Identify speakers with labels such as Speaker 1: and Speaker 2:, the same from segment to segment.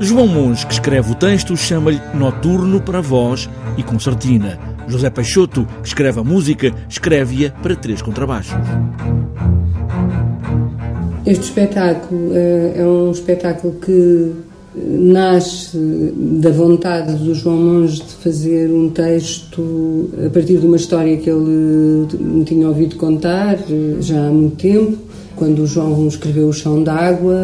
Speaker 1: João Monge, que escreve o texto, chama-lhe Noturno para voz e concertina. José Peixoto, que escreve a música, escreve-a para três contrabaixos.
Speaker 2: Este espetáculo é, é um espetáculo que nasce da vontade do João Monge de fazer um texto a partir de uma história que ele me tinha ouvido contar já há muito tempo, quando o João escreveu O Chão d'Água,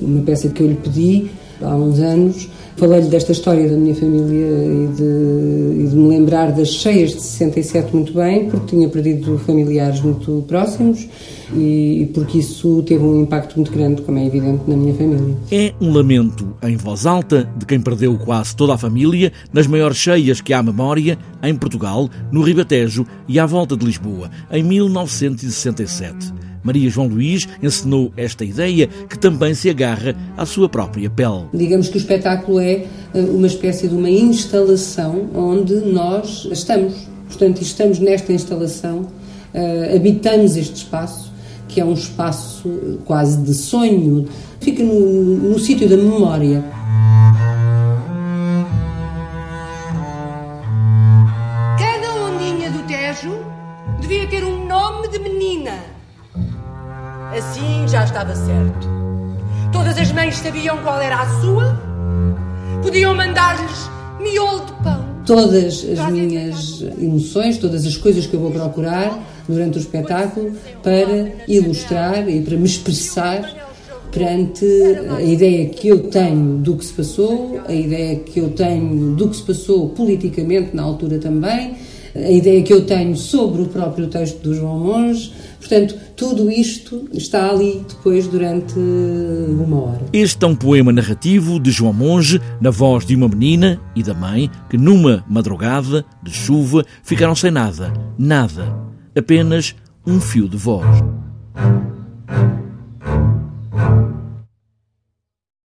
Speaker 2: uma peça que eu lhe pedi há uns anos. Falei-lhe desta história da minha família e de, e de, me lembrar das cheias de 67 muito bem, porque tinha perdido familiares muito próximos e, e porque isso teve um impacto muito grande, como é evidente, na minha família.
Speaker 1: É um lamento em voz alta de quem perdeu quase toda a família nas maiores cheias que há memória em Portugal, no Ribatejo e à volta de Lisboa, em 1967. Maria João Luís ensinou esta ideia que também se agarra à sua própria pele.
Speaker 2: Digamos que o espetáculo é eh, uma espécie de uma instalação onde nós estamos. Portanto, estamos nesta instalação, uh, habitamos este espaço, que é um espaço quase de sonho, fica no, no sítio da memória.
Speaker 3: Cada ondinha do Tejo devia ter um nome de menina. Assim já estava certo. Todas as mães sabiam qual era a sua, podiam mandar-lhes miolo de pão.
Speaker 2: Todas as minhas emoções, todas as coisas que eu vou procurar durante o espetáculo para ilustrar e para me expressar perante a ideia que eu tenho do que se passou, a ideia que eu tenho do que se passou politicamente na altura também, a ideia que eu tenho sobre o próprio texto do João Monge. Portanto, tudo isto está ali depois durante uma hora.
Speaker 1: Este é um poema narrativo de João Monge, na voz de uma menina e da mãe, que numa madrugada de chuva ficaram sem nada, nada, apenas um fio de voz.